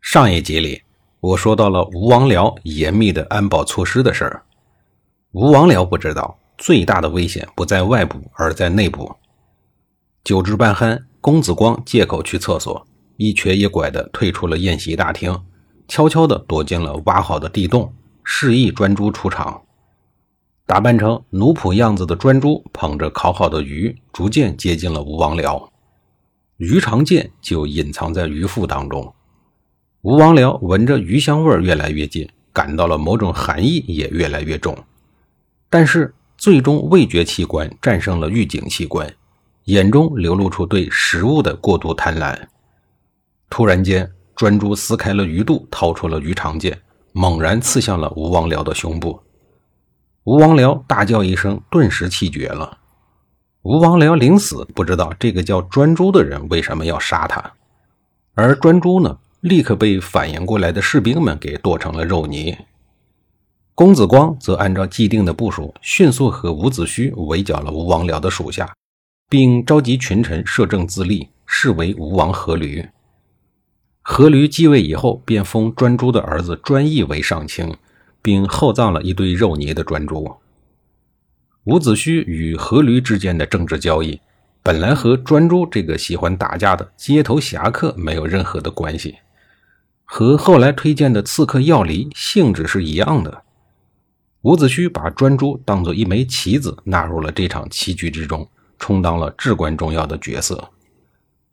上一集里，我说到了吴王僚严密的安保措施的事儿。吴王僚不知道，最大的危险不在外部，而在内部。酒至半酣，公子光借口去厕所，一瘸一拐地退出了宴席大厅，悄悄地躲进了挖好的地洞，示意专诸出场。打扮成奴仆样子的专诸，捧着烤好的鱼，逐渐接近了吴王僚。鱼肠剑就隐藏在鱼腹当中。吴王僚闻着鱼香味越来越近，感到了某种寒意也越来越重，但是最终味觉器官战胜了预警器官，眼中流露出对食物的过度贪婪。突然间，专诸撕开了鱼肚，掏出了鱼肠剑，猛然刺向了吴王僚的胸部。吴王僚大叫一声，顿时气绝了。吴王僚临死不知道这个叫专诸的人为什么要杀他，而专诸呢？立刻被反应过来的士兵们给剁成了肉泥。公子光则按照既定的部署，迅速和伍子胥围剿了吴王僚的属下，并召集群臣摄政自立，视为吴王阖闾。阖闾继位以后，便封专诸的儿子专义为上卿，并厚葬了一堆肉泥的专诸。伍子胥与阖闾之间的政治交易，本来和专诸这个喜欢打架的街头侠客没有任何的关系。和后来推荐的刺客药离性质是一样的。伍子胥把专诸当做一枚棋子纳入了这场棋局之中，充当了至关重要的角色。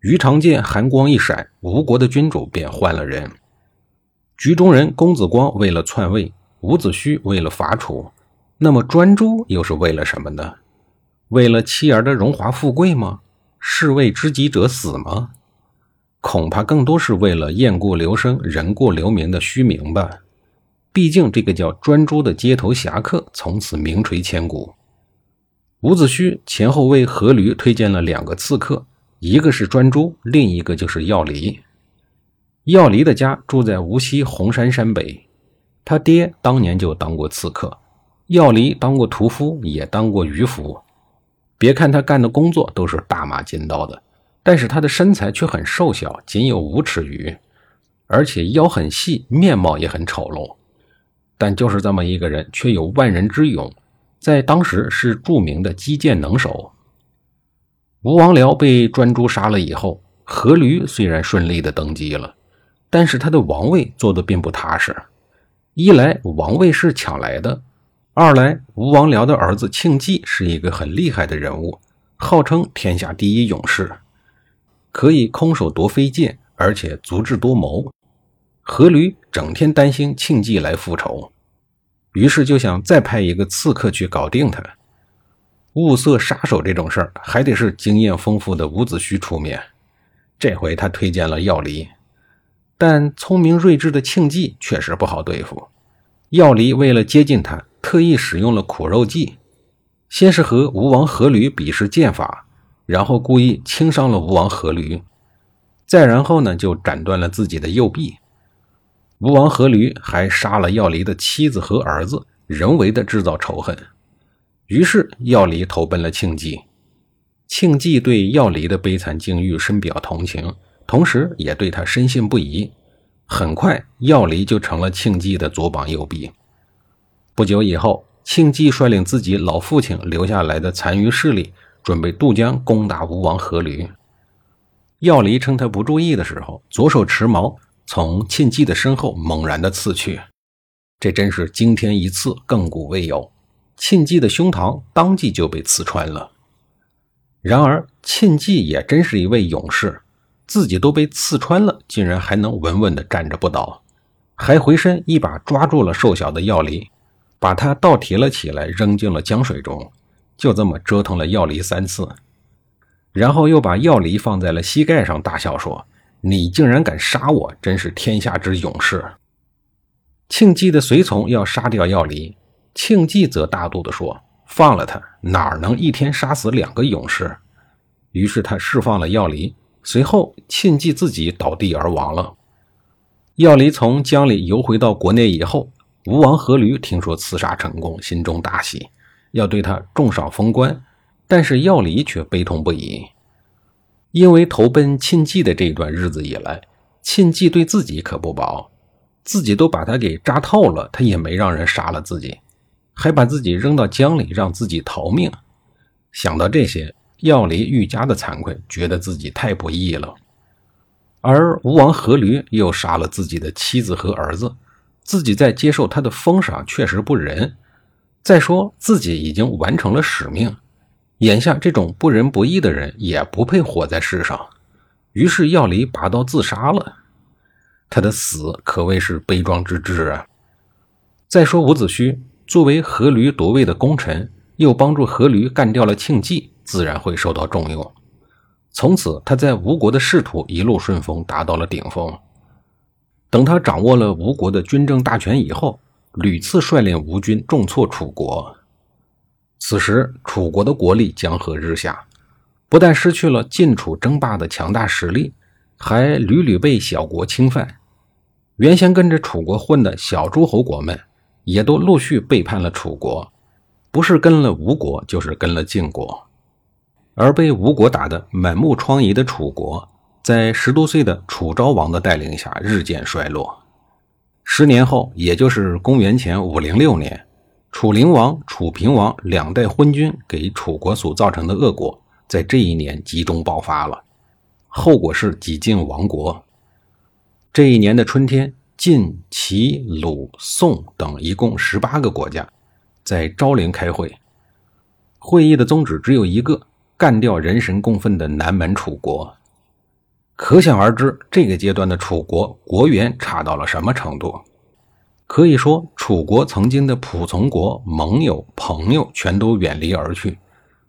鱼肠剑寒光一闪，吴国的君主便换了人。局中人公子光为了篡位，伍子胥为了伐楚，那么专诸又是为了什么呢？为了妻儿的荣华富贵吗？士为知己者死吗？恐怕更多是为了雁过留声，人过留名的虚名吧。毕竟这个叫专诸的街头侠客从此名垂千古。伍子胥前后为阖闾推荐了两个刺客，一个是专诸，另一个就是要离。要离的家住在无锡红山山北，他爹当年就当过刺客，要离当过屠夫，也当过渔夫。别看他干的工作都是大马金刀的。但是他的身材却很瘦小，仅有五尺余，而且腰很细，面貌也很丑陋。但就是这么一个人，却有万人之勇，在当时是著名的击剑能手。吴王僚被专诸杀了以后，阖闾虽然顺利的登基了，但是他的王位坐的并不踏实。一来王位是抢来的，二来吴王僚的儿子庆忌是一个很厉害的人物，号称天下第一勇士。可以空手夺飞剑，而且足智多谋。阖闾整天担心庆忌来复仇，于是就想再派一个刺客去搞定他。物色杀手这种事儿，还得是经验丰富的伍子胥出面。这回他推荐了要离，但聪明睿智的庆忌确实不好对付。要离为了接近他，特意使用了苦肉计，先是和吴王阖闾比试剑法。然后故意轻伤了吴王阖闾，再然后呢，就斩断了自己的右臂。吴王阖闾还杀了要离的妻子和儿子，人为的制造仇恨。于是要离投奔了庆忌。庆忌对要离的悲惨境遇深表同情，同时也对他深信不疑。很快，要离就成了庆忌的左膀右臂。不久以后，庆忌率领自己老父亲留下来的残余势力。准备渡江攻打吴王阖闾，要离趁他不注意的时候，左手持矛从庆忌的身后猛然的刺去，这真是惊天一刺，亘古未有。庆忌的胸膛当即就被刺穿了。然而庆忌也真是一位勇士，自己都被刺穿了，竟然还能稳稳的站着不倒，还回身一把抓住了瘦小的要离，把他倒提了起来，扔进了江水中。就这么折腾了药离三次，然后又把药离放在了膝盖上，大笑说：“你竟然敢杀我，真是天下之勇士！”庆忌的随从要杀掉药离，庆忌则大度地说：“放了他，哪能一天杀死两个勇士？”于是他释放了药离，随后庆忌自己倒地而亡了。药离从江里游回到国内以后，吴王阖闾听说刺杀成功，心中大喜，要对他重赏封官。但是药离却悲痛不已，因为投奔庆忌的这段日子以来，庆忌对自己可不薄，自己都把他给扎透了，他也没让人杀了自己，还把自己扔到江里让自己逃命。想到这些，药离愈加的惭愧，觉得自己太不义了。而吴王阖闾又杀了自己的妻子和儿子，自己在接受他的封赏确实不仁。再说自己已经完成了使命。眼下这种不仁不义的人也不配活在世上，于是药离拔刀自杀了。他的死可谓是悲壮之至啊！再说伍子胥作为阖闾夺位的功臣，又帮助阖闾干掉了庆忌，自然会受到重用。从此他在吴国的仕途一路顺风，达到了顶峰。等他掌握了吴国的军政大权以后，屡次率领吴军重挫楚国。此时，楚国的国力江河日下，不但失去了晋楚争霸的强大实力，还屡屡被小国侵犯。原先跟着楚国混的小诸侯国们，也都陆续背叛了楚国，不是跟了吴国，就是跟了晋国。而被吴国打得满目疮痍的楚国，在十多岁的楚昭王的带领下日渐衰落。十年后，也就是公元前五零六年。楚灵王、楚平王两代昏君给楚国所造成的恶果，在这一年集中爆发了，后果是几晋亡国。这一年的春天，晋、齐、鲁、宋等一共十八个国家在昭陵开会，会议的宗旨只有一个：干掉人神共愤的南门楚国。可想而知，这个阶段的楚国国缘差到了什么程度。可以说，楚国曾经的仆从国、盟友、朋友全都远离而去，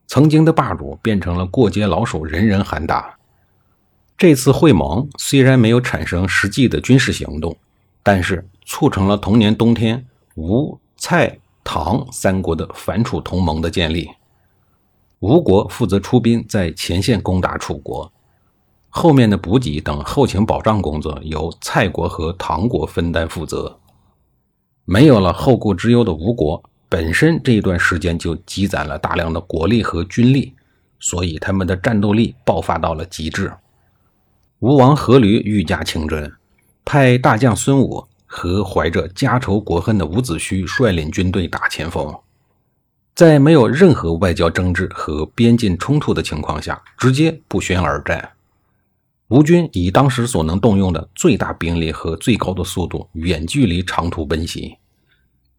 曾经的霸主变成了过街老鼠，人人喊打。这次会盟虽然没有产生实际的军事行动，但是促成了同年冬天吴、蔡、唐三国的反楚同盟的建立。吴国负责出兵在前线攻打楚国，后面的补给等后勤保障工作由蔡国和唐国分担负责。没有了后顾之忧的吴国，本身这一段时间就积攒了大量的国力和军力，所以他们的战斗力爆发到了极致。吴王阖闾愈加轻准，派大将孙武和怀着家仇国恨的伍子胥率领军队打前锋，在没有任何外交争执和边境冲突的情况下，直接不宣而战。吴军以当时所能动用的最大兵力和最高的速度，远距离长途奔袭，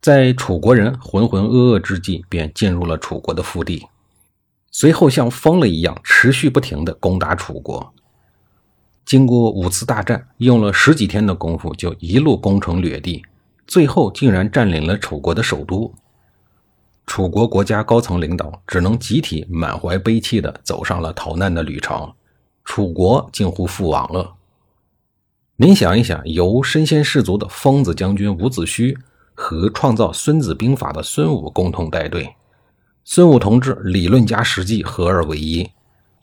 在楚国人浑浑噩噩之际，便进入了楚国的腹地，随后像疯了一样持续不停地攻打楚国。经过五次大战，用了十几天的功夫，就一路攻城掠地，最后竟然占领了楚国的首都。楚国国家高层领导只能集体满怀悲戚地走上了逃难的旅程。楚国近乎覆亡了。您想一想，由身先士卒的疯子将军伍子胥和创造《孙子兵法》的孙武共同带队，孙武同志理论加实际合二为一，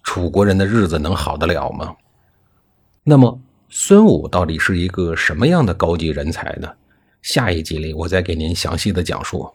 楚国人的日子能好得了吗？那么，孙武到底是一个什么样的高级人才呢？下一集里我再给您详细的讲述。